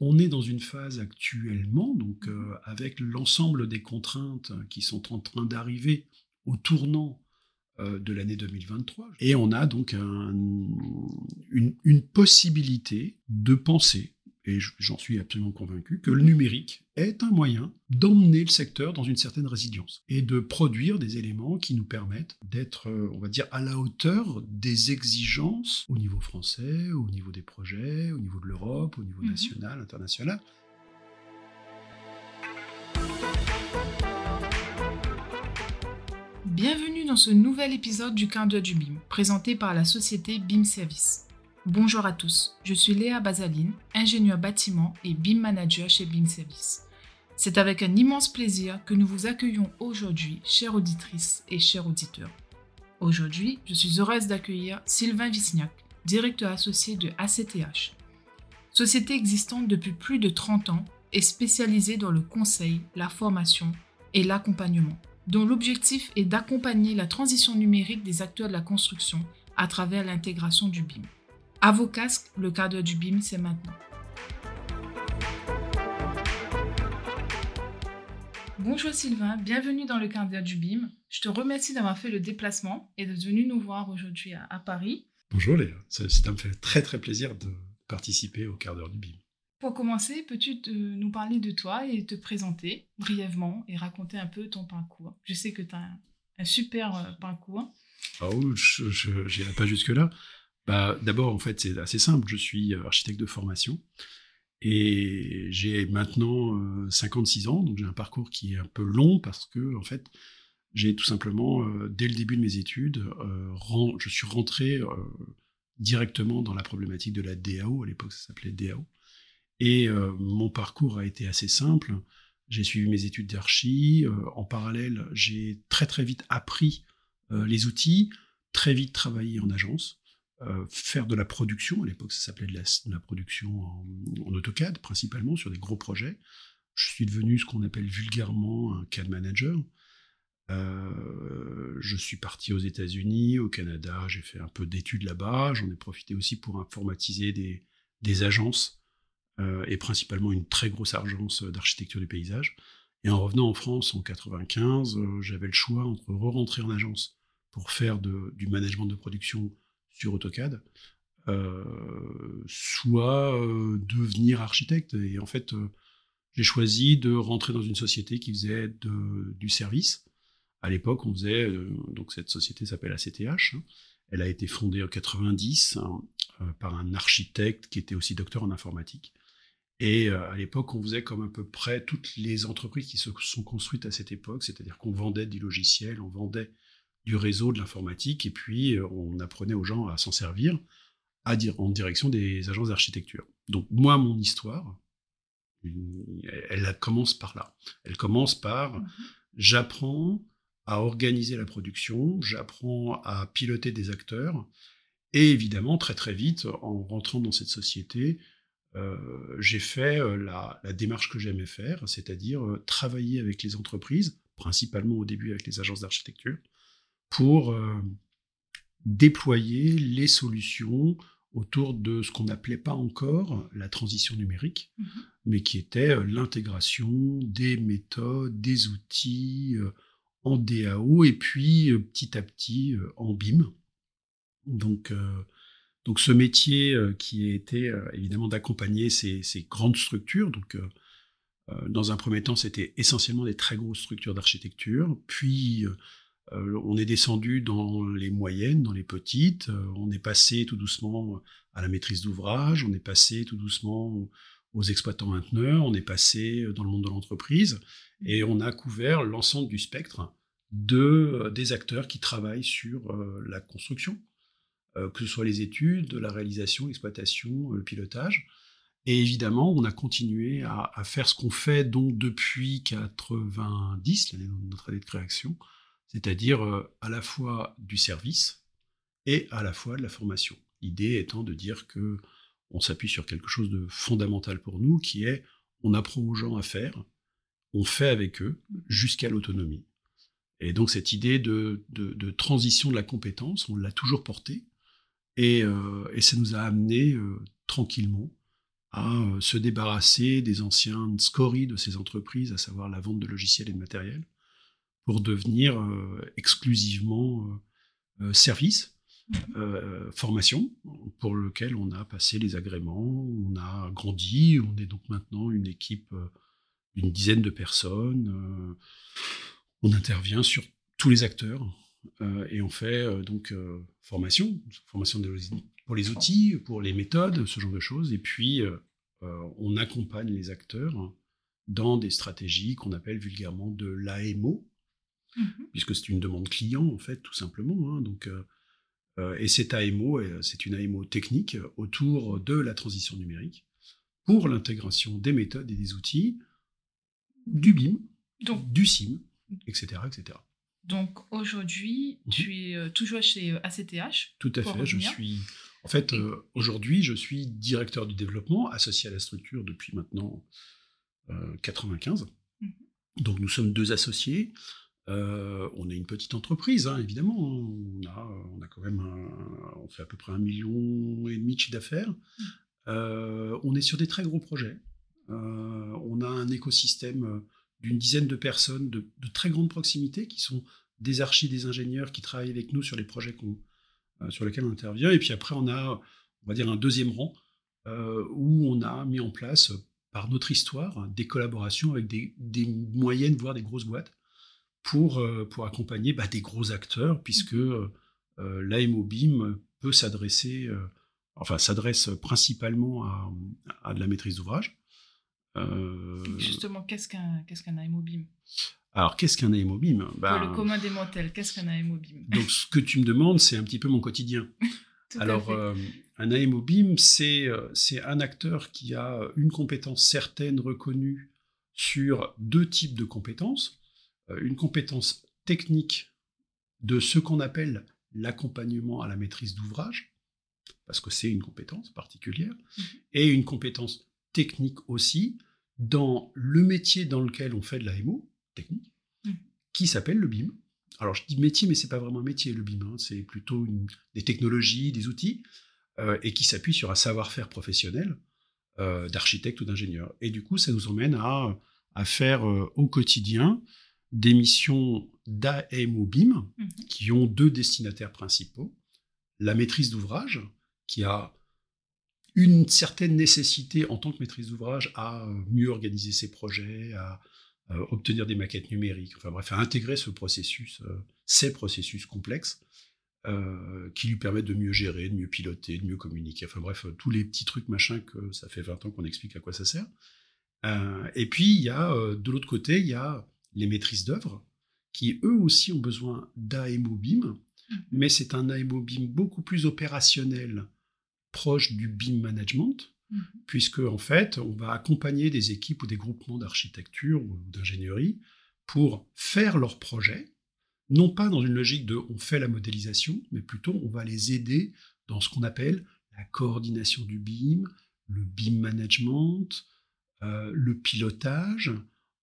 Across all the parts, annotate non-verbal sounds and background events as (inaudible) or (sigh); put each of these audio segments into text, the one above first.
On est dans une phase actuellement, donc avec l'ensemble des contraintes qui sont en train d'arriver au tournant de l'année 2023. Et on a donc une, possibilité de penser et j'en suis absolument convaincu, que le numérique est un moyen d'emmener le secteur dans une certaine résilience et de produire des éléments qui nous permettent d'être, euh, on va dire, à la hauteur des exigences au niveau français, au niveau des projets, au niveau de l'Europe, au niveau mhm. national, international. Bienvenue dans ce nouvel épisode du Quart du BIM, présenté par la société BIM Service. Bonjour à tous, je suis Léa Bazaline, ingénieur bâtiment et BIM manager chez BIM Service. C'est avec un immense plaisir que nous vous accueillons aujourd'hui, chères auditrices et chers auditeurs. Aujourd'hui, je suis heureuse d'accueillir Sylvain Visniak, directeur associé de ACTH. Société existante depuis plus de 30 ans et spécialisée dans le conseil, la formation et l'accompagnement, dont l'objectif est d'accompagner la transition numérique des acteurs de la construction à travers l'intégration du BIM. À vos casques, le cadre du BIM, c'est maintenant. Bonjour Sylvain, bienvenue dans le cadre du BIM. Je te remercie d'avoir fait le déplacement et d'être venu nous voir aujourd'hui à, Paris. Bonjour Léa, ça, me fait très très plaisir de participer au quart d'heure du BIM. Pour commencer, peux-tu nous parler de toi et te présenter brièvement et raconter un peu ton parcours? Je sais que tu as un, super euh, parcours. Ah oui, je n'irai pas jusque-là. Bah, d'abord, en fait, c'est assez simple. Je suis euh, architecte de formation et j'ai maintenant 56 euh, ans, donc j'ai un parcours qui est un peu long parce que, en fait, j'ai tout simplement, euh, dès le début de mes études, je suis rentré directement dans la problématique de la DAO. À l'époque, ça s'appelait DAO. Et mon parcours a été assez simple. J'ai suivi mes études d'archi. en parallèle, j'ai très très vite appris les outils, très vite travaillé en agence. Euh, faire de la production. À l'époque, ça s'appelait de, la, production en, AutoCAD, principalement sur des gros projets. Je suis devenu ce qu'on appelle vulgairement un CAD manager. Euh, je suis parti aux États-Unis, au Canada, j'ai fait un peu d'études là-bas. J'en ai profité aussi pour informatiser des, agences euh, et principalement une très grosse agence d'architecture du paysage. Et en revenant en France en 95, j'avais le choix entre re-rentrer en agence pour faire du management de production sur AutoCAD, euh, soit euh, devenir architecte. Et en fait, euh, j'ai choisi de rentrer dans une société qui faisait du service. À l'époque, on faisait, donc cette société s'appelle ACTH. Hein. Elle a été fondée en 90 hein, par un architecte qui était aussi docteur en informatique. Et à l'époque, on faisait comme à peu près toutes les entreprises qui se sont construites à cette époque, c'est-à-dire qu'on vendait du logiciel, on vendait du réseau de l'informatique, et puis euh, on apprenait aux gens à s'en servir à dire, en direction des agences d'architecture. Donc moi, mon histoire, elle, commence par là. Elle commence par, mhm. j'apprends à organiser la production, j'apprends à piloter des acteurs, et évidemment, très très vite, en rentrant dans cette société, euh, j'ai fait euh, la, la, démarche que j'aimais faire, c'est-à-dire travailler avec les entreprises, principalement au début avec les agences d'architecture, pour euh, déployer les solutions autour de ce qu'on n'appelait pas encore la transition numérique, mhm. mais qui était euh, l'intégration des méthodes, des outils euh, en DAO et puis petit à petit en BIM. Donc, donc ce métier qui a été évidemment d'accompagner ces, ces, grandes structures, donc dans un premier temps c'était essentiellement des très grosses structures d'architecture, puis on est descendu dans les moyennes, dans les petites, euh, on est passé tout doucement à la maîtrise d'ouvrage, on est passé tout doucement aux exploitants mainteneurs, on est passé dans le monde de l'entreprise, et on a couvert l'ensemble du spectre euh, des acteurs qui travaillent sur la construction, que ce soit les études, la réalisation, l'exploitation, le pilotage. Et évidemment, on a continué à, à faire ce qu'on fait donc depuis 90, l'année de notre année de création, c'est-à-dire euh, à la fois du service et à la fois de la formation. L'idée étant de dire que on s'appuie sur quelque chose de fondamental pour nous, qui est on apprend aux gens à faire, on fait avec eux jusqu'à l'autonomie. Et donc cette idée de, transition de la compétence, on l'a toujours portée, et, euh, ça nous a amené euh, tranquillement à se débarrasser des anciens scories de ces entreprises, à savoir la vente de logiciels et de matériel, pour devenir exclusivement service, mmh. formation, pour lequel on a passé les agréments, on a grandi, on est donc maintenant une équipe d'une dizaine de personnes. on intervient sur tous les acteurs et on fait donc formation, formation pour les outils, pour les méthodes, ce genre de choses. Et puis, on accompagne les acteurs dans des stratégies qu'on appelle vulgairement de l'AMO, mmh puisque c'est une demande client, en fait, tout simplement. Hein. donc, et cette AMO, c'est une AMO technique autour de la transition numérique pour l'intégration des méthodes et des outils du BIM, donc, du SIM, etc. etc. Donc aujourd'hui, mhm. tu es euh, toujours chez ACTH euh, Tout à fait, je suis. En fait, euh, aujourd'hui, je suis directeur du développement associé à la structure depuis maintenant 95. Mhm. Donc nous sommes deux associés. On est une petite entreprise, hein, évidemment. On a, on a quand même, on fait à peu près un million et demi d'affaires. Mhm. on est sur des très gros projets. on a un écosystème d'une dizaine de personnes de, très grande proximité qui sont des archis, des ingénieurs qui travaillent avec nous sur les projets euh, sur lesquels on intervient. Et puis après, on a, on va dire, un deuxième rang euh, où on a mis en place, par notre histoire, des collaborations avec des, moyennes, voire des grosses boîtes, pour, euh, pour accompagner bah, des gros acteurs, puisque l'AMOBIM peut s'adresser, enfin s'adresse principalement à, à de la maîtrise d'ouvrage. Euh, Justement, qu'est-ce qu'un qu'est-ce qu'un AMOBIM alors, qu'est-ce qu'un AMOBIM ben, Le commun des mortels, qu'est-ce qu'un AMOBIM Donc, ce que tu me demandes, c'est un petit peu mon quotidien. (laughs) Alors, euh, un AMOBIM, c'est euh, c'est un acteur qui a une compétence certaine reconnue sur deux types de compétences. Une compétence technique de ce qu'on appelle l'accompagnement à la maîtrise d'ouvrage, parce que c'est une compétence particulière, mhm. et une compétence technique aussi dans le métier dans lequel on fait de la MO, technique, mmh. qui s'appelle le BIM. Alors je dis métier, mais c'est pas vraiment un métier le BIM, hein. c'est plutôt des technologies, des outils, euh, et qui s'appuie sur un savoir-faire professionnel euh, d'architecte ou d'ingénieur. Et du coup, ça nous emmène à, à faire euh, au quotidien des missions d'AMO BIM mmh. qui ont deux destinataires principaux. La maîtrise d'ouvrage, qui a une certaine nécessité en tant que maîtrise d'ouvrage à euh, mieux organiser ses projets, à, obtenir des maquettes numériques, enfin bref, à intégrer ce processus, euh, ces processus complexes euh, qui lui permettent de mieux gérer, de mieux piloter, de mieux communiquer, enfin bref, tous les petits trucs machin que ça fait 20 ans qu'on explique à quoi ça sert. et puis, il y a, de l'autre côté, il y a les maîtrises d'œuvre qui, eux aussi, ont besoin d'AMOBIM, mmh. mais c'est un AMOBIM beaucoup plus opérationnel proche du BIM management, mhm. puisque en fait, on va accompagner des équipes ou des groupements d'architecture ou d'ingénierie pour faire leur projet, non pas dans une logique de on fait la modélisation, mais plutôt on va les aider dans ce qu'on appelle la coordination du BIM, le BIM management, euh, le pilotage,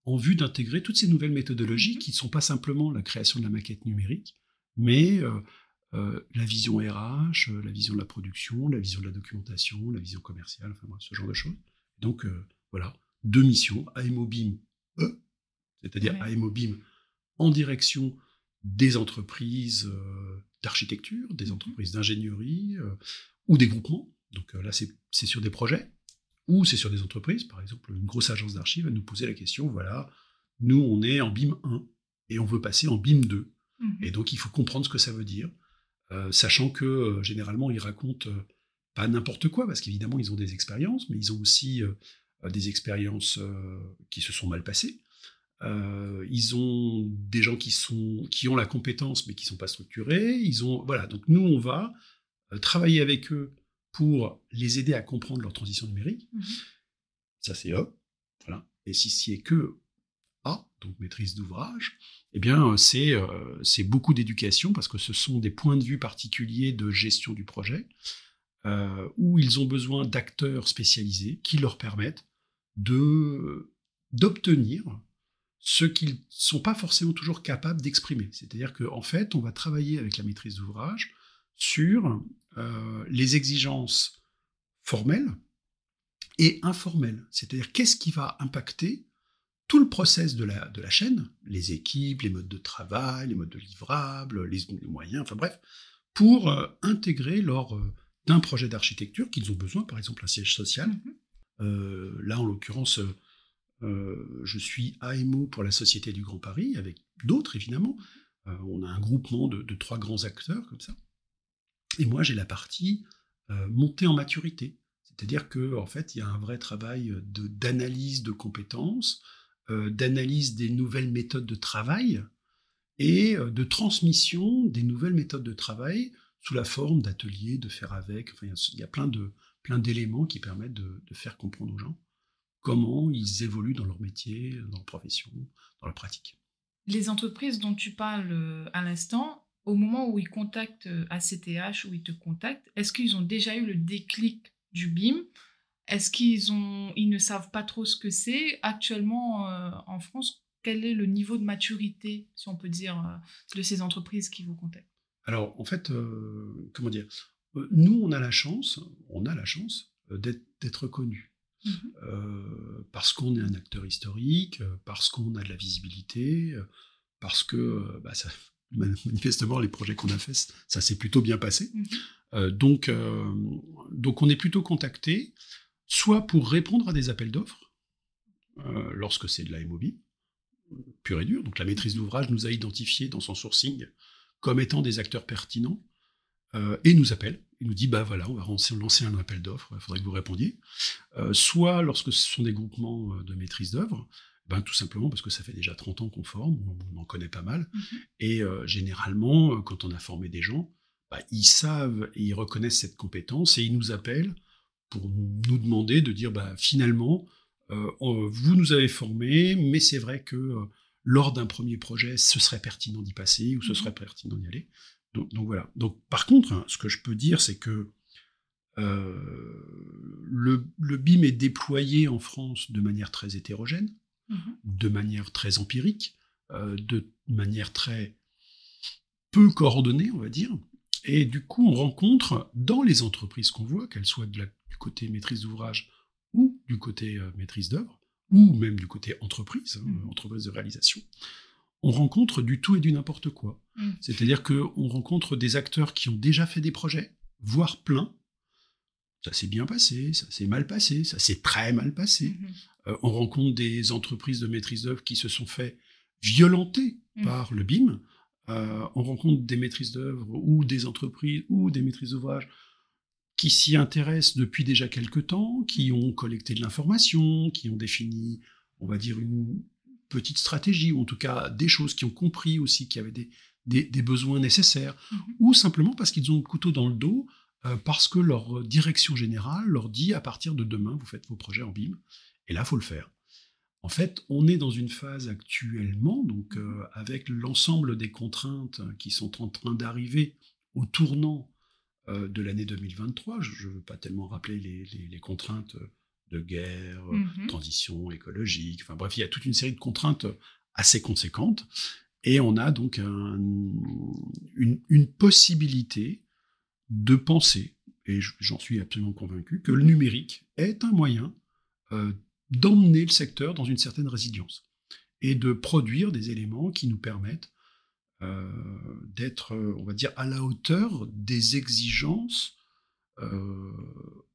en vue d'intégrer toutes ces nouvelles méthodologies mhm. qui ne sont pas simplement la création de la maquette numérique, mais euh, euh, la vision RH, euh, la vision de la production, la vision de la documentation, la vision commerciale, enfin ce genre de choses. Donc euh, voilà, deux missions, AMOBIM E, c'est-à-dire AMOBIM en direction des entreprises d'architecture, des mhm. entreprises d'ingénierie ou des groupements. Donc là, c'est sur des projets ou c'est sur des entreprises. Par exemple, une grosse agence d'archives va nous poser la question, voilà, nous, on est en BIM 1 et on veut passer en BIM 2. Mhm. Et donc, il faut comprendre ce que ça veut dire. Euh, sachant que euh, généralement ils racontent euh, pas n'importe quoi, parce qu'évidemment ils ont des expériences, mais ils ont aussi des expériences qui se sont mal passées. ils ont des gens qui, sont, qui ont la compétence mais qui ne sont pas structurés. Ils ont, voilà, donc nous, on va travailler avec eux pour les aider à comprendre leur transition numérique. Mmh Ça, c'est hop. Voilà. Et si c'est que A, donc maîtrise d'ouvrage, eh bien, euh, euh, c'est beaucoup d'éducation parce que ce sont des points de vue particuliers de gestion du projet euh, où ils ont besoin d'acteurs spécialisés qui leur permettent d'obtenir ce qu'ils ne sont pas forcément toujours capables d'exprimer. C'est-à-dire qu'en fait, on va travailler avec la maîtrise d'ouvrage sur les exigences formelles et informel. C'est-à-dire qu'est-ce qui va impacter tout le process de la, de la chaîne, les équipes, les modes de travail, les modes de livrables, les, moyens, enfin bref, pour euh, intégrer lors euh, d'un projet d'architecture qu'ils ont besoin, par exemple un siège social. Mhm. Euh, là, en l'occurrence, je suis AMO pour la Société du Grand Paris, avec d'autres évidemment. on a un groupement de, de, trois grands acteurs comme ça. Et moi, j'ai la partie montée en maturité. C'est-à-dire qu'en en fait, il y a un vrai travail d'analyse de, compétences, euh, d'analyse des nouvelles méthodes de travail et euh, de transmission des nouvelles méthodes de travail sous la forme d'ateliers, de faire avec. Enfin, il y a plein de plein d'éléments qui permettent de, faire comprendre aux gens comment ils évoluent dans leur métier, dans leur profession, dans leur pratique. Les entreprises dont tu parles euh, à l'instant, au moment où ils contactent ACTH, où ils te contactent, est-ce qu'ils ont déjà eu le déclic du BIM est-ce qu'ils ont, ils ne savent pas trop ce que c'est? Actuellement, euh, en France, quel est le niveau de maturité, si on peut dire, euh, de ces entreprises qui vous contactent? Alors, en fait, euh, comment dire? Nous, on a la chance, on a la chance d'être connus. Mhm. parce qu'on est un acteur historique, parce qu'on a de la visibilité, parce que bah, manifestement les projets qu'on a faits, ça s'est plutôt bien passé. Mhm. donc, donc on est plutôt contacté soit pour répondre à des appels d'offres, euh, lorsque c'est de la MOB, pur et dur. Donc la maîtrise d'ouvrage nous a identifiés dans son sourcing comme étant des acteurs pertinents euh, et nous appelle. Il nous dit bah voilà, on va lancer un appel d'offres, il faudrait que vous répondiez. Euh, soit lorsque ce sont des groupements de maîtrise d'œuvre, ben, tout simplement parce que ça fait déjà 30 ans qu'on forme, on en connaît pas mal. Mhm. Et généralement, quand on a formé des gens, bah, ils savent et ils reconnaissent cette compétence et ils nous appellent pour nous demander de dire bah, finalement, euh, vous nous avez formés, mais c'est vrai que euh, lors d'un premier projet, ce serait pertinent d'y passer ou ce mhm. serait pertinent d'y aller. Donc, voilà. Donc par contre, hein, ce que je peux dire, c'est que euh, le, le, BIM est déployé en France de manière très hétérogène, mhm. de manière très empirique, de manière très peu coordonnée, on va dire. Et du coup, on rencontre dans les entreprises qu'on voit, qu'elles soient de la du côté maîtrise d'ouvrage ou du côté euh, maîtrise d'œuvre, ou même du côté entreprise, hein, mmh. entreprise de réalisation, on rencontre du tout et du n'importe quoi. Mmh. C'est-à-dire qu'on rencontre des acteurs qui ont déjà fait des projets, voire plein. Ça s'est bien passé, ça s'est mal passé, ça s'est très mal passé. Mmh. Euh, on rencontre des entreprises de maîtrise d'œuvre qui se sont fait violenter par le BIM. Euh, on rencontre des maîtrises d'œuvre ou des entreprises ou des maîtrises d'ouvrage qui s'y intéressent depuis déjà quelques temps, qui ont collecté de l'information, qui ont défini, on va dire, une petite stratégie, ou en tout cas des choses, qui ont compris aussi qu'il y avait des, des, besoins nécessaires, mhm. ou simplement parce qu'ils ont le couteau dans le dos, parce que leur direction générale leur dit à partir de demain, vous faites vos projets en BIM, et là, il faut le faire. En fait, on est dans une phase actuellement, donc mhm. euh, avec l'ensemble des contraintes qui sont en train d'arriver au tournant euh, de l'année 2023. Je ne veux pas tellement rappeler les, contraintes de guerre, mhm. transition écologique, enfin bref, il y a toute une série de contraintes assez conséquentes. Et on a donc une, possibilité de penser, et j'en suis absolument convaincu, que le numérique est un moyen euh, d'emmener le secteur dans une certaine résilience et de produire des éléments qui nous permettent euh, d'être, on va dire, à la hauteur des exigences euh,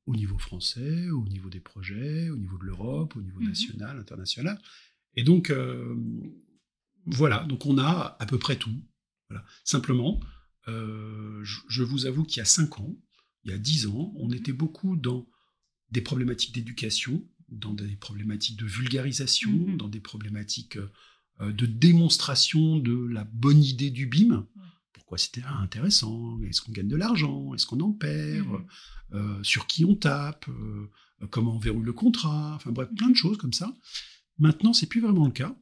au niveau français, au niveau des projets, au niveau de l'Europe, au niveau mmh national, international. Et donc, voilà, donc on a à peu près tout. Voilà. Simplement, je, vous avoue qu'il y a 5 ans, il y a 10 ans, on mmh était beaucoup dans des problématiques d'éducation, dans des problématiques de vulgarisation, mmh dans des problématiques euh, de démonstration de la bonne idée du BIM. Pourquoi c'était intéressant? Est-ce qu'on gagne de l'argent? Est-ce qu'on en perd? Mmh. euh, Sur qui on tape? Euh, Comment on verrouille le contrat? Enfin bref, plein de choses comme ça. Maintenant, c'est plus vraiment le cas.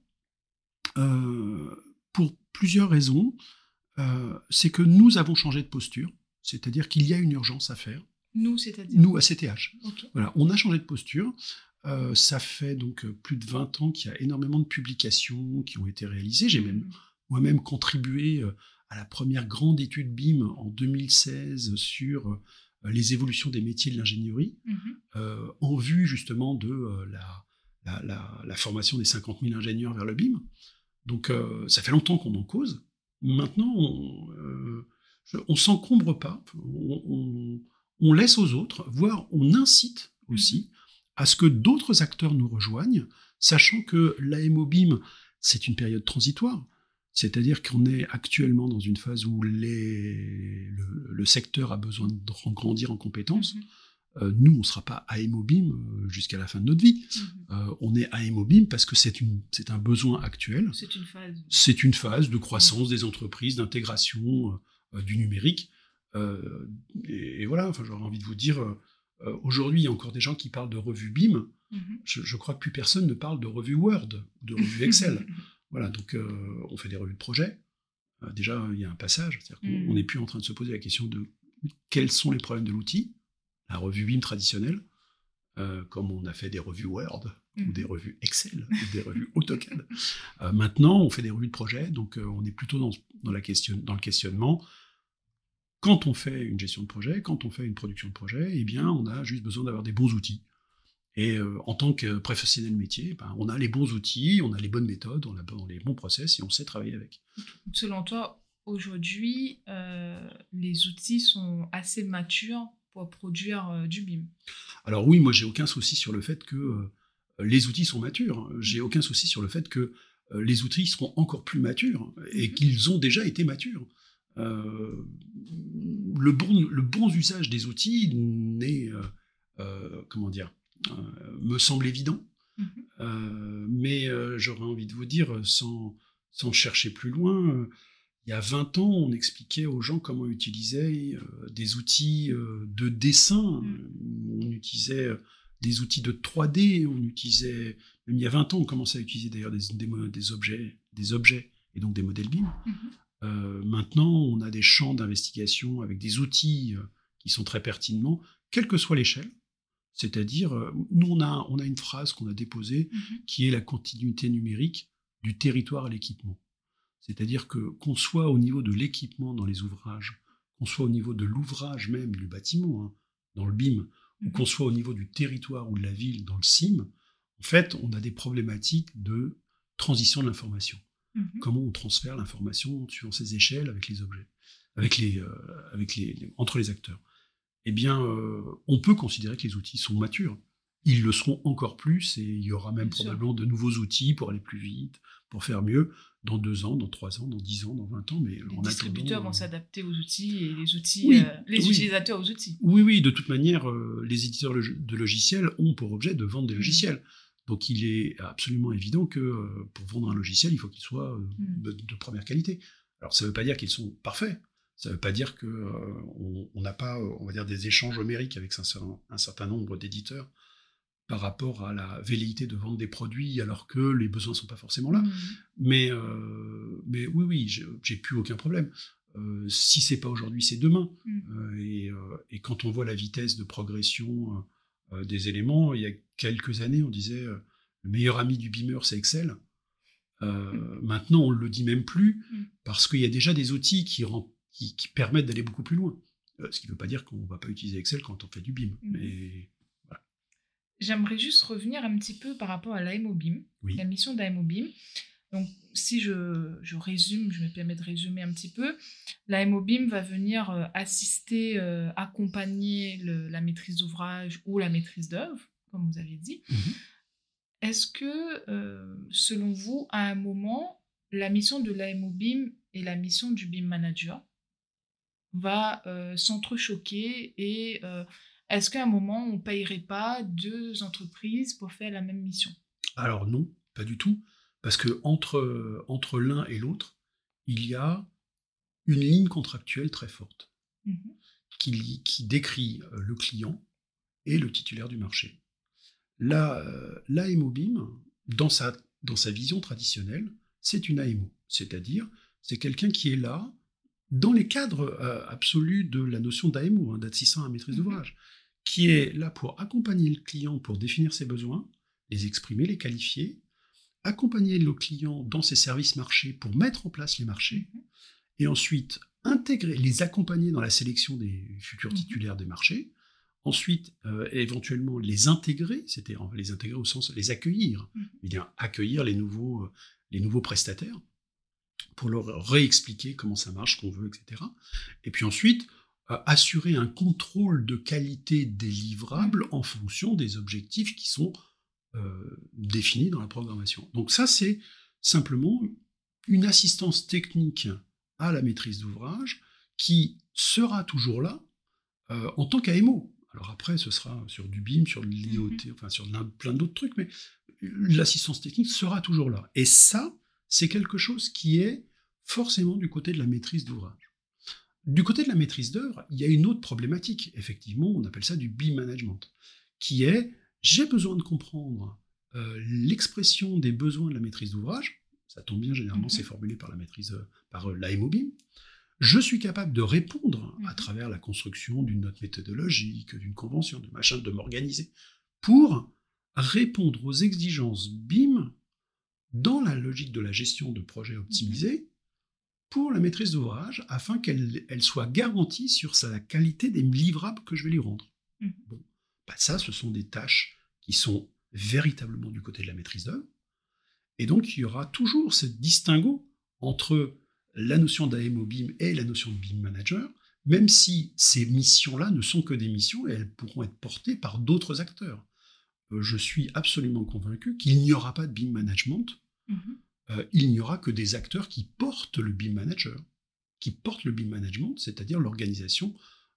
pour plusieurs raisons. C'est que nous avons changé de posture, c'est-à-dire qu'il y a une urgence à faire. Nous, c'est-à-dire Nous, à CTH. Voilà, on a changé de posture. Euh, ça fait donc euh, plus de 20 ans qu'il y a énormément de publications qui ont été réalisées. J'ai même mmh. moi-même contribué euh, à la première grande étude BIM en 2016 sur les évolutions des métiers de l'ingénierie Mhm. en vue justement de la, la, la, la, formation des 50 000 ingénieurs vers le BIM. Donc ça fait longtemps qu'on en cause. Maintenant, on, on s'encombre pas, on, on, on, laisse aux autres, voire on incite aussi à ce que d'autres acteurs nous rejoignent, sachant que l'AMOBIM, c'est une période transitoire. C'est-à-dire qu'on est actuellement dans une phase où les, le, le, secteur a besoin de grandir en compétences. Mhm. Euh, nous, on ne sera pas AMOBIM jusqu'à la fin de notre vie. Mhm. Euh, on est AMOBIM parce que c'est un besoin actuel. C'est une phase. C'est une phase de croissance des entreprises, d'intégration euh, du numérique. Euh, et, et, voilà, enfin, j'aurais envie de vous dire, euh, aujourd'hui, il y a encore des gens qui parlent de revue BIM. Mhm. Je, je, crois que plus personne ne parle de revue Word ou de revue (laughs) Excel. voilà, donc euh, on fait des revues de projet. Euh, déjà, il y a un passage, c'est-à-dire qu'on Mhm. n'est plus en train de se poser la question de quels sont les problèmes de l'outil. La revue BIM traditionnelle, euh, comme on a fait des revues Word ou Mhm. des revues Excel ou des revues (laughs) AutoCAD. Euh, maintenant, on fait des revues de projet, donc euh, on est plutôt dans, dans, la question, dans le questionnement. Quand on fait une gestion de projet, quand on fait une production de projet, eh bien, on a juste besoin d'avoir des bons outils. Et en tant que professionnel métier, ben, on a les bons outils, on a les bonnes méthodes, on a les bons process et on sait travailler avec. Selon toi, aujourd'hui, les outils sont assez matures pour produire euh, du BIM Alors oui, moi j'ai aucun souci sur le fait que euh, les outils sont matures. J'ai aucun souci sur le fait que euh, les outils seront encore plus matures et Mhm. qu'ils ont déjà été matures. Euh, le, bon, le bon usage des outils n'est, euh, euh, comment dire, me semble évident. Mhm. Mais j'aurais envie de vous dire, sans, sans chercher plus loin, il y a 20 ans, on expliquait aux gens comment utiliser euh, des outils euh, de dessin. Mm. On utilisait euh, des outils de 3D, on utilisait, même il y a 20 ans, on commençait à utiliser d'ailleurs des, des, des, objets, des objets et donc des modèles BIM. Mhm. Euh, maintenant, on a des champs d'investigation avec des outils euh, qui sont très pertinents, quelle que soit l'échelle. C'est-à-dire, euh, nous, on a, on a une phrase qu'on a déposée Mhm. qui est la continuité numérique du territoire à l'équipement. C'est-à-dire que qu'on soit au niveau de l'équipement dans les ouvrages, qu'on soit au niveau de l'ouvrage même du bâtiment, hein, dans le BIM, ou Mhm. qu'on soit au niveau du territoire ou de la ville dans le CIM, en fait, on a des problématiques de transition de l'information. Mhm. Comment on transfère l'information sur ces échelles avec les objets, avec les, euh, avec les, les- entre les acteurs? Eh bien, euh, on peut considérer que les outils sont matures. Ils le seront encore plus et il y aura même Bien sûr. probablement de nouveaux outils pour aller plus vite, pour faire mieux, dans deux ans, dans trois ans, dans dix ans, dans vingt ans. Mais Les en distributeurs vont euh, s'adapter aux outils et les outils, Oui, euh, les oui. utilisateurs aux outils. Oui, oui, de toute manière, euh, les éditeurs de logiciels ont pour objet de vendre des Mm. logiciels. Donc il est absolument évident que euh, pour vendre un logiciel, il faut qu'il soit Mm. de, de première qualité. Alors ça ne veut pas dire qu'ils sont parfaits. Ça ne veut pas dire que euh, on on n'a pas, on va dire, des échanges homériques avec un certain, un certain nombre d'éditeurs par rapport à la velléité de vendre des produits alors que les besoins sont pas forcément là. Mhm. Mais, euh, mais oui, oui, j'ai plus aucun problème. Euh, si c'est pas aujourd'hui, c'est demain. Mm. Euh, et, euh, et quand on voit la vitesse de progression des éléments, il y a quelques années, on disait le meilleur ami du beamer, c'est Excel. Euh, Maintenant, on le dit même plus parce qu'il y a déjà des outils qui, rend- qui, qui permettent d'aller beaucoup plus loin. Ce qui ne veut pas dire qu'on ne va pas utiliser Excel quand on fait du BIM. Mais J'aimerais juste revenir un petit peu par rapport à l'AMOBIM, oui, la mission d'AMOBIM. Donc, si je, je résume, je me permets de résumer un petit peu, l'AMOBIM va venir euh, assister, euh, accompagner le- la maîtrise d'ouvrage ou la maîtrise d'œuvre, comme vous avez dit. Mhm. Est-ce que, euh, selon vous, à un moment, la mission de l'AMOBIM et la mission du BIM Manager va s'entrechoquer et est-ce qu'à un moment, on ne payerait pas deux entreprises pour faire la même mission? Alors non, pas du tout, parce que entre, entre l'un et l'autre, il y a une ligne contractuelle très forte Mhm. qui, qui décrit euh, le client et le titulaire du marché. La, euh, l'AMOBIM, dans sa, dans sa vision traditionnelle, c'est une AMO, c'est-à-dire c'est quelqu'un qui est là dans les cadres euh, absolus de la notion d'AMO, hein, d'assistant à maîtrise Mhm. d'ouvrage, qui est là pour accompagner le client pour définir ses besoins, les exprimer, les qualifier, accompagner le client dans ses services marchés pour mettre en place les marchés, Mhm. et ensuite intégrer, les accompagner dans la sélection des futurs Mhm. titulaires des marchés, ensuite euh, éventuellement les intégrer, c'était les intégrer au sens les accueillir, Mhm. bien accueillir les nouveaux, euh, les nouveaux prestataires pour leur réexpliquer comment ça marche, ce qu'on veut, etc. Et puis ensuite assurer un contrôle de qualité des livrables en fonction des objectifs qui sont euh, définis dans la programmation. Donc ça c'est simplement une assistance technique à la maîtrise d'ouvrage qui sera toujours là euh, en tant qu'AMO. Alors après, ce sera sur du BIM, sur de l'IoT, enfin sur plein- plein d'autres trucs, mais l'assistance technique sera toujours là. Et ça, c'est quelque chose qui est forcément du côté de la maîtrise d'ouvrage. Du côté de la maîtrise d'œuvre, il y a une autre problématique, effectivement, on appelle ça du BIM management, qui est j'ai besoin de comprendre euh, l'expression des besoins de la maîtrise d'ouvrage, ça tombe bien, généralement Mhm. c'est formulé par la maîtrise, euh, par euh, l'AMOBIM, je suis capable de répondre à Mhm. travers la construction d'une note méthodologique, d'une convention, de machin, de m'organiser, pour répondre aux exigences BIM dans la logique de la gestion de projets optimisés pour la maîtrise d'ouvrage, afin qu'elle elle soit garantie sur sa- la qualité des livrables que je vais lui rendre. Mhm. Bon, bah ça, ce sont des tâches qui sont véritablement du côté de la maîtrise d'œuvre, et donc il y aura toujours ce distinguo entre la notion d'AMO BIM et la notion de BIM manager, même si ces missions-là ne sont que des missions et elles pourront être portées par d'autres acteurs. Euh, je suis absolument convaincu qu'il n'y aura pas de BIM management, Mhm. Euh, il n'y aura que des acteurs qui portent le BIM manager, qui portent le BIM management, c'est-à-dire l'organisation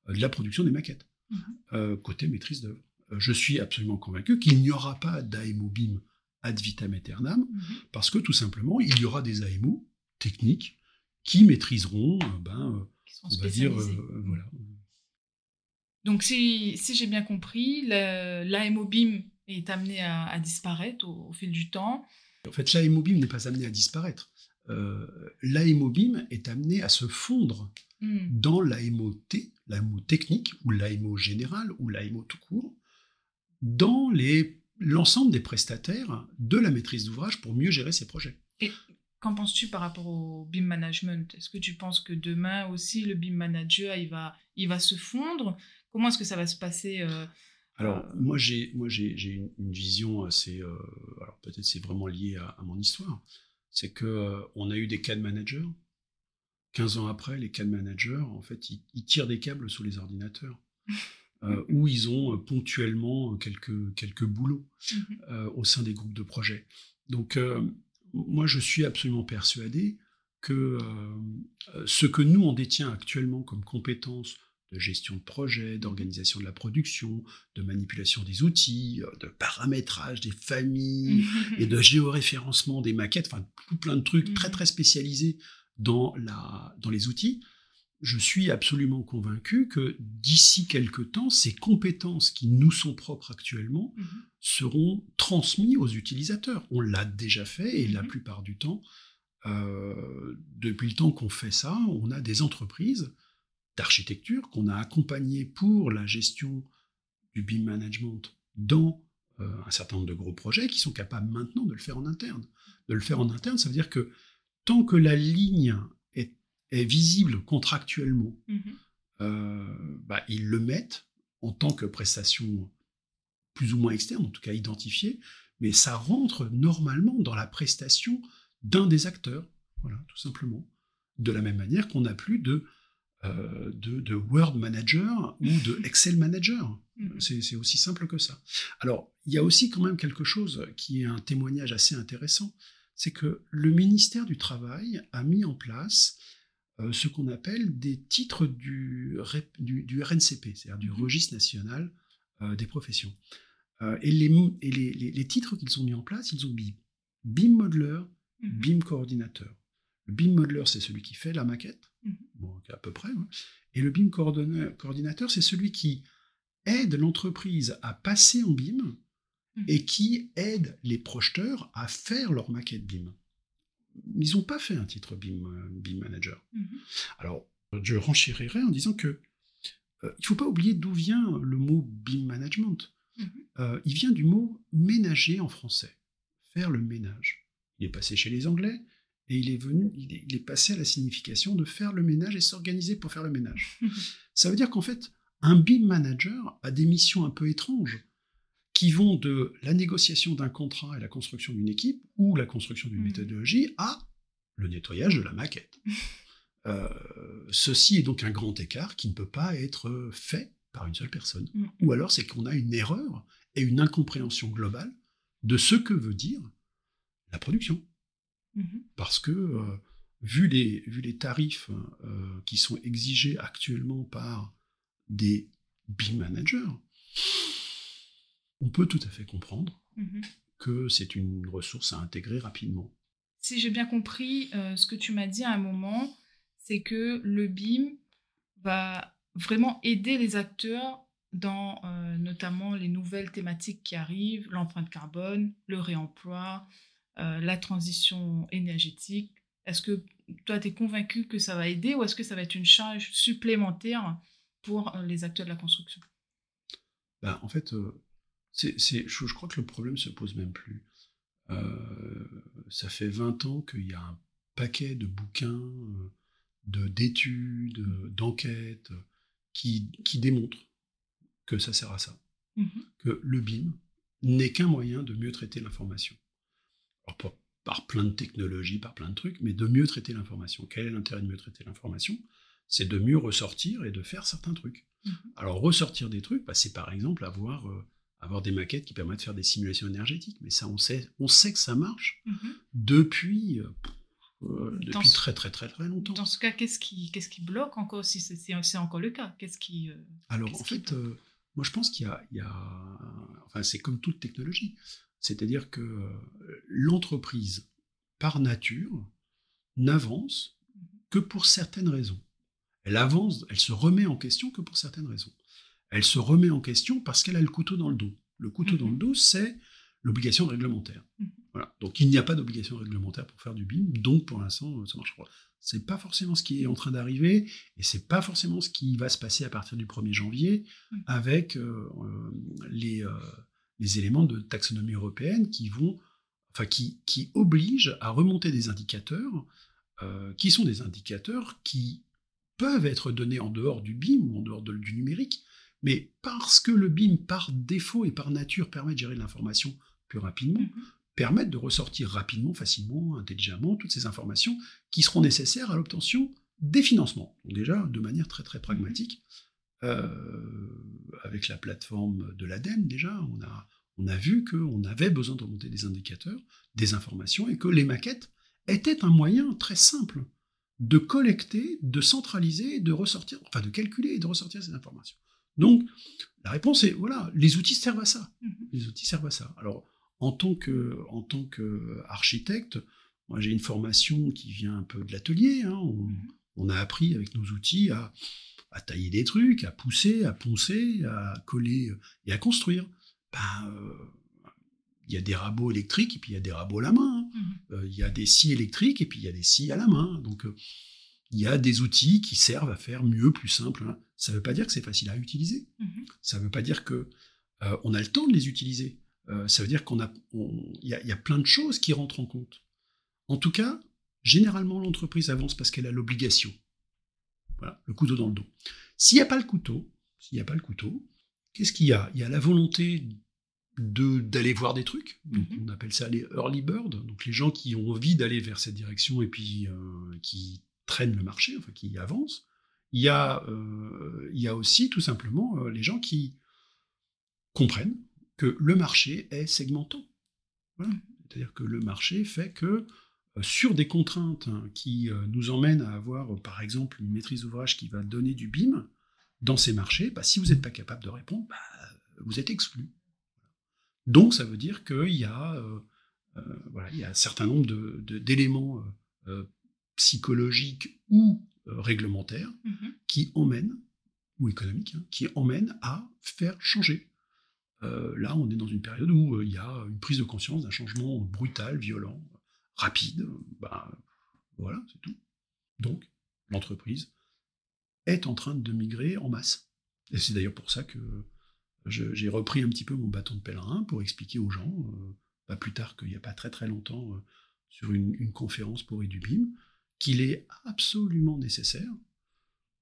euh, de la production des maquettes, Mhm. euh, côté maîtrise d'œuvre. Je suis absolument convaincu qu'il n'y aura pas d'AMO BIM ad vitam aeternam, Mhm. parce que tout simplement, il y aura des AMO techniques qui maîtriseront, ben, Qui sont on va dire, euh, voilà. Donc, si, si j'ai bien compris, l'AMOBIM est amené à, à disparaître au, au fil du temps. En fait, l'AMO BIM n'est pas amené à disparaître. Euh, L'AMO BIM est amené à se fondre Hmm. dans l'AMOT, l'AMO technique, ou l'AMO général, ou l'AMO tout court, dans l'ensemble des prestataires de la maîtrise d'ouvrage pour mieux gérer ces projets. Qu'en penses-tu par rapport au BIM management? Est-ce que tu penses que demain aussi le BIM manager il va, il va se fondre? Comment est-ce que ça va se passer euh, Alors, Euh, moi, j'ai, moi, j'ai, j'ai une, une vision assez. euh, alors, peut-être c'est vraiment lié à, à mon histoire. C'est que euh, on a eu des CAD managers. 15 ans après, les CAD managers, en fait, ils, ils tirent des câbles sous les ordinateurs. (laughs) euh, où ils ont ponctuellement quelques, quelques boulots Mhm. au sein des groupes de projets. Donc, moi, je suis absolument persuadé que ce que nous, on détient actuellement comme compétences de gestion de projet, d'organisation de la production, de manipulation des outils, euh, de paramétrage des familles et de géoréférencement des maquettes, enfin, tout plein de trucs très, très spécialisés dans, la, dans les outils, je suis absolument convaincu que d'ici quelques temps, ces compétences qui nous sont propres actuellement Mhm. seront transmis aux utilisateurs. On l'a déjà fait et la plupart du temps, euh, depuis le temps qu'on fait ça, on a des entreprises d'architecture qu'on a accompagnées pour la gestion du BIM management dans euh, un certain nombre de gros projets qui sont capables maintenant de le faire en interne. De le faire en interne, ça veut dire que tant que la ligne est, est visible contractuellement, Mhm. euh, bah, ils le mettent en tant que prestation plus ou moins externe, en tout cas identifiée, mais ça rentre normalement dans la prestation d'un des acteurs, voilà, tout simplement. De la même manière qu'on n'a plus de, euh, de, de Word Manager ou de (laughs) Excel Manager. Mhm. C'est aussi simple que ça. Alors, il y a aussi quand même quelque chose qui est un témoignage assez intéressant, c'est que le ministère du Travail a mis en place euh, ce qu'on appelle des titres du, REP du, du RNCP, c'est-à-dire du Mhm. Registre national euh, des professions. Euh, et les, mo- et les, les- les titres qu'ils ont mis en place, ils ont mis BIM Modeler, Mhm. BIM Coordinateur. Le BIM Modeler, c'est celui qui fait la maquette. Bon, à peu près, ouais. et le BIM Coordinateur, c'est celui qui aide l'entreprise à passer en BIM Mhm. et qui aide les projeteurs à faire leur maquette BIM. Ils n'ont pas fait un titre BIM, euh, BIM Manager. Mhm. Alors, je renchérirai en disant que euh, il ne faut pas oublier d'où vient le mot BIM Management. Mhm. Euh, il vient du mot ménager en français, faire le ménage. Il est passé chez les Anglais, et il est venu, il est, passé à la signification de faire le ménage et s'organiser pour faire le ménage. (laughs) Ça veut dire qu'en fait, un BIM manager a des missions un peu étranges qui vont de la négociation d'un contrat et la construction d'une équipe ou la construction d'une mmh. méthodologie à le nettoyage de la maquette. (laughs) Euh, ceci est donc un grand écart qui ne peut pas être fait par une seule personne. Mmh. Ou alors c'est qu'on a une erreur et une incompréhension globale de ce que veut dire la production. Mmh. Parce que, euh, vu, les, vu les tarifs euh, qui sont exigés actuellement par des BIM managers, on peut tout à fait comprendre mmh que c'est une ressource à intégrer rapidement. Si j'ai bien compris, euh, ce que tu m'as dit à un moment, c'est que le BIM va vraiment aider les acteurs dans notamment les nouvelles thématiques qui arrivent, l'empreinte carbone, le réemploi, euh, la transition énergétique? Est-ce que toi, tu es convaincu que ça va aider ou est-ce que ça va être une charge supplémentaire pour euh, les acteurs de la construction? Ben, En fait, euh, c'est, je, crois que le problème se pose même plus. ça fait 20 ans qu'il y a un paquet de bouquins, de, d'études, d'enquêtes qui, qui démontrent que ça sert à ça. Mmh que le BIM n'est qu'un moyen de mieux traiter l'information par, plein de technologies, par plein de trucs, mais de mieux traiter l'information. Quel est l'intérêt de mieux traiter l'information? C'est de mieux ressortir et de faire certains trucs. Mhm. Alors ressortir des trucs, bah, c'est par exemple avoir, euh, avoir des maquettes qui permettent de faire des simulations énergétiques. Mais ça, on sait, on sait que ça marche mhm. depuis, euh, euh, très très très très longtemps. Dans ce cas, qu'est-ce qui, qu'est-ce qui bloque encore si c'est, encore le cas? Qu'est-ce qui Alors en fait, moi je pense qu'il y a, il y a enfin c'est comme toute technologie. C'est-à-dire que euh, l'entreprise, par nature, n'avance que pour certaines raisons. Elle avance, elle se remet en question que pour certaines raisons. Elle se remet en question parce qu'elle a le couteau dans le dos. Le couteau dans le mhm. dos, c'est l'obligation réglementaire. Mhm. Voilà. Donc il n'y a pas d'obligation réglementaire pour faire du BIM, donc pour l'instant ça marche pas. C'est pas forcément ce qui est en train d'arriver et c'est pas forcément ce qui va se passer à partir du 1er janvier avec euh, euh, les, éléments de taxonomie européenne qui vont, enfin qui, qui obligent à remonter des indicateurs euh, qui sont des indicateurs qui peuvent être donnés en dehors du BIM ou en dehors du numérique, mais parce que le BIM par défaut et par nature permet de gérer l'information plus rapidement, mhm. permettent de ressortir rapidement, facilement, intelligemment toutes ces informations qui seront nécessaires à l'obtention des financements. déjà de manière très très pragmatique. Euh, avec la plateforme de l'ADEME, déjà, on a, on a vu qu'on avait besoin de remonter des indicateurs, des informations, et que les maquettes étaient un moyen très simple de collecter, de centraliser, de ressortir, enfin de calculer et de ressortir ces informations. Donc, la réponse est, voilà, les outils servent à ça. Mhm. Les outils servent à ça. Alors, en tant que, en tant qu'architecte, moi j'ai une formation qui vient un peu de l'atelier. Hein. Mhm. on, a appris avec nos outils à, à tailler des trucs, à pousser, à poncer, à coller et à construire. Ben, euh, il y a des rabots électriques et puis il y a des rabots à la main. Hein. Mhm. Euh, il y a des scies électriques et puis il y a des scies à la main. Donc euh, il y a des outils qui servent à faire mieux, plus simple. Hein. Ça ne veut pas dire que c'est facile à utiliser. Mhm. Ça ne veut pas dire que on a le temps de les utiliser. ça veut dire qu'on a, il y, a plein de choses qui rentrent en compte. En tout cas, généralement l'entreprise avance parce qu'elle a l'obligation. Voilà, le couteau dans le dos. S'il n'y a pas le couteau, s'il n'y a pas le couteau, qu'est-ce qu'il y a? Il y a la volonté d'aller voir des trucs. Mhm. On appelle ça les early birds, donc les gens qui ont envie d'aller vers cette direction et puis euh, qui traînent le marché, enfin qui avancent. Il y a, euh, il y a aussi tout simplement euh, les gens qui comprennent que le marché est segmentant. C'est-à-dire que le marché fait que sur des contraintes qui nous emmènent à avoir, par exemple, une maîtrise d'ouvrage qui va donner du BIM dans ces marchés, bah, si vous n'êtes pas capable de répondre, bah, vous êtes exclu. Donc ça veut dire qu'il y, a, euh, euh, voilà, il y a un certain nombre d'éléments euh, psychologiques ou réglementaires mm-hmm. qui emmènent, ou économiques, hein, qui emmènent à faire changer. là, on est dans une période où il y a une prise de conscience d'un changement brutal, violent, rapide. Ben, voilà, c'est tout. Donc, l'entreprise est en train de migrer en masse. Et c'est d'ailleurs pour ça que j'ai repris un petit peu mon bâton de pèlerin pour expliquer aux gens, euh, pas plus tard qu'il n'y a pas très très longtemps, euh, sur une, conférence pour EduBIM qu'il est absolument nécessaire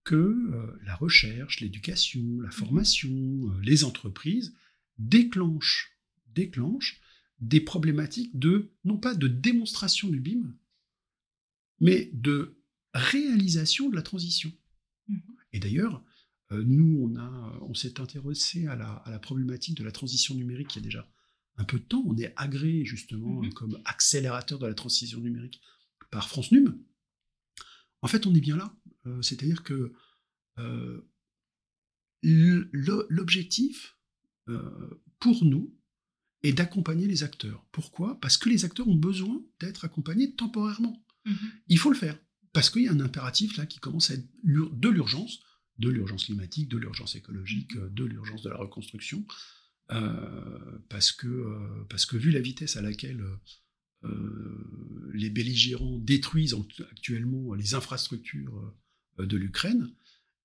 que euh, la recherche, l'éducation, la formation, les entreprises déclenchent, déclenchent des problématiques de, non pas de démonstration du BIM, mais de réalisation de la transition. Mmh. Et d'ailleurs, euh, nous, on, a, on s'est intéressé à la, à la, problématique de la transition numérique il y a déjà un peu de temps. On est agréé justement mmh. comme accélérateur de la transition numérique par France Num. En fait, on est bien là. Euh, c'est-à-dire que euh, l'objectif pour nous est d'accompagner les acteurs. Pourquoi? Parce que les acteurs ont besoin d'être accompagnés temporairement. Mmh il faut le faire. Parce qu'il y a un impératif là qui commence à être de l'urgence, de l'urgence climatique, de l'urgence écologique, mmh de l'urgence de la reconstruction. Euh, parce, que, euh, parce que vu la vitesse à laquelle euh, les belligérants détruisent actuellement les infrastructures de l'Ukraine,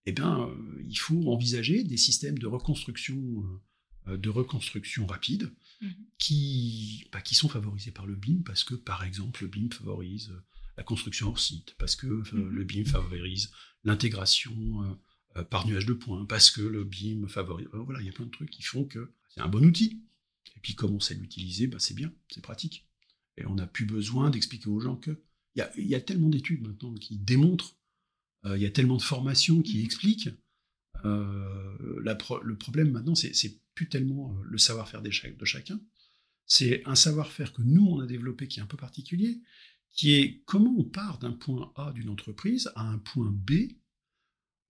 eh bien, il faut envisager des systèmes de reconstruction, de reconstruction rapide mmh qui, bah, qui sont favorisés par le BIM, parce que, par exemple, le BIM favorise la construction hors site, parce que euh, le BIM favorise l'intégration euh, euh, par nuage de points, parce que le BIM favorise. voilà, il y a plein de trucs qui font que c'est un bon outil. Et puis, comme on sait l'utiliser, bah, c'est bien, c'est pratique. Et on n'a plus besoin d'expliquer aux gens que. Il y a, tellement d'études maintenant qui démontrent, il y a tellement de formations qui mmh expliquent. le problème maintenant, c'est plus tellement le savoir-faire de chacun, c'est un savoir-faire que nous, on a développé qui est un peu particulier, qui est comment on part d'un point A d'une entreprise à un point B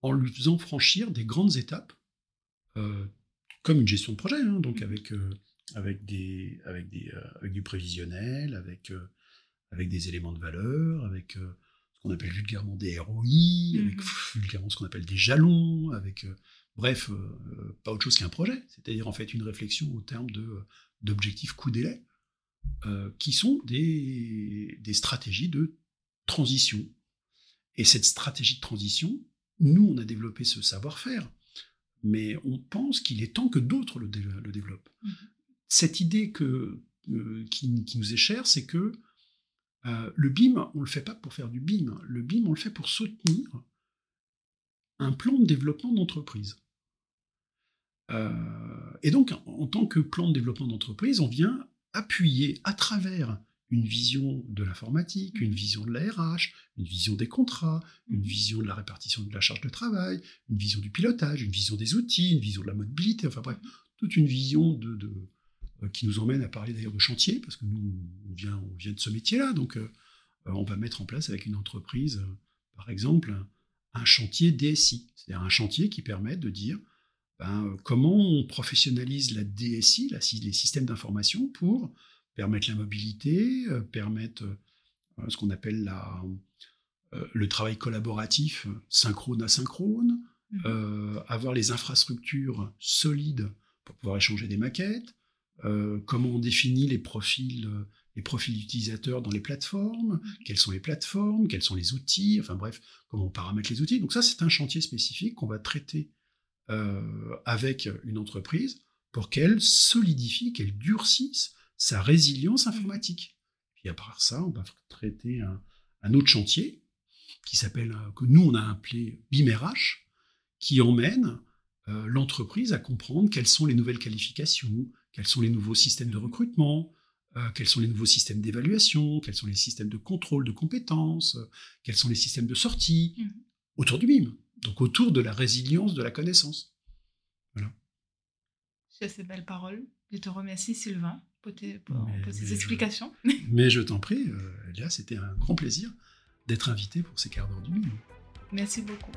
en lui faisant franchir des grandes étapes, euh, comme une gestion de projet, hein, donc avec, euh, avec, des, avec, des, euh, avec du prévisionnel, avec, avec des éléments de valeur, avec ce qu'on appelle vulgairement des ROI, avec mmh. vulgairement ce qu'on appelle des jalons, avec bref, pas autre chose qu'un projet, c'est-à-dire en fait une réflexion au terme de, d'objectifs coût-délai. Euh, qui sont des, stratégies de transition. Et cette stratégie de transition, nous, on a développé ce savoir-faire, mais on pense qu'il est temps que d'autres le, développent. Mmh. Cette idée que, euh, qui, nous est chère, c'est que euh, le BIM, on ne le fait pas pour faire du BIM. Le BIM, on le fait pour soutenir un plan de développement d'entreprise. Et donc, en tant que plan de développement d'entreprise, on vient appuyer à travers une vision de l'informatique, une vision de la RH, une vision des contrats, une vision de la répartition de la charge de travail, une vision du pilotage, une vision des outils, une vision de la mobilité, enfin bref, toute une vision de, euh, qui nous emmène à parler d'ailleurs de chantier, parce que nous, on vient, on vient de ce métier-là, donc euh, euh, on va mettre en place avec une entreprise, par exemple, un, chantier DSI, c'est-à-dire un chantier qui permet de dire ben, comment on professionnalise la DSI, les systèmes d'information, pour permettre la mobilité, euh, permettre euh, ce qu'on appelle la, euh, le travail collaboratif synchrone asynchrone, mmh. avoir les infrastructures solides pour pouvoir échanger des maquettes, comment on définit les profils, les profils d'utilisateurs dans les plateformes, mmh. quelles sont les plateformes, quels sont les outils, enfin bref, comment on paramètre les outils. Donc ça, c'est un chantier spécifique qu'on va traiter euh, avec une entreprise pour qu'elle solidifie, qu'elle durcisse sa résilience informatique. Puis à part ça, on va traiter un, autre chantier qui s'appelle, euh, que nous on a appelé BIMRH, qui emmène euh, l'entreprise à comprendre quelles sont les nouvelles qualifications, quels sont les nouveaux systèmes de recrutement, quels sont les nouveaux systèmes d'évaluation, quels sont les systèmes de contrôle de compétences, quels sont les systèmes de sortie, mmh. autour du BIM. Donc autour de la résilience de la connaissance. Voilà. Sur ces belles paroles, je te remercie Sylvain pour, tes, ces explications. (laughs) (laughs) mais je t'en prie, euh, Elia, c'était un grand plaisir d'être invité pour ces quarts d'heure du milieu. Merci beaucoup.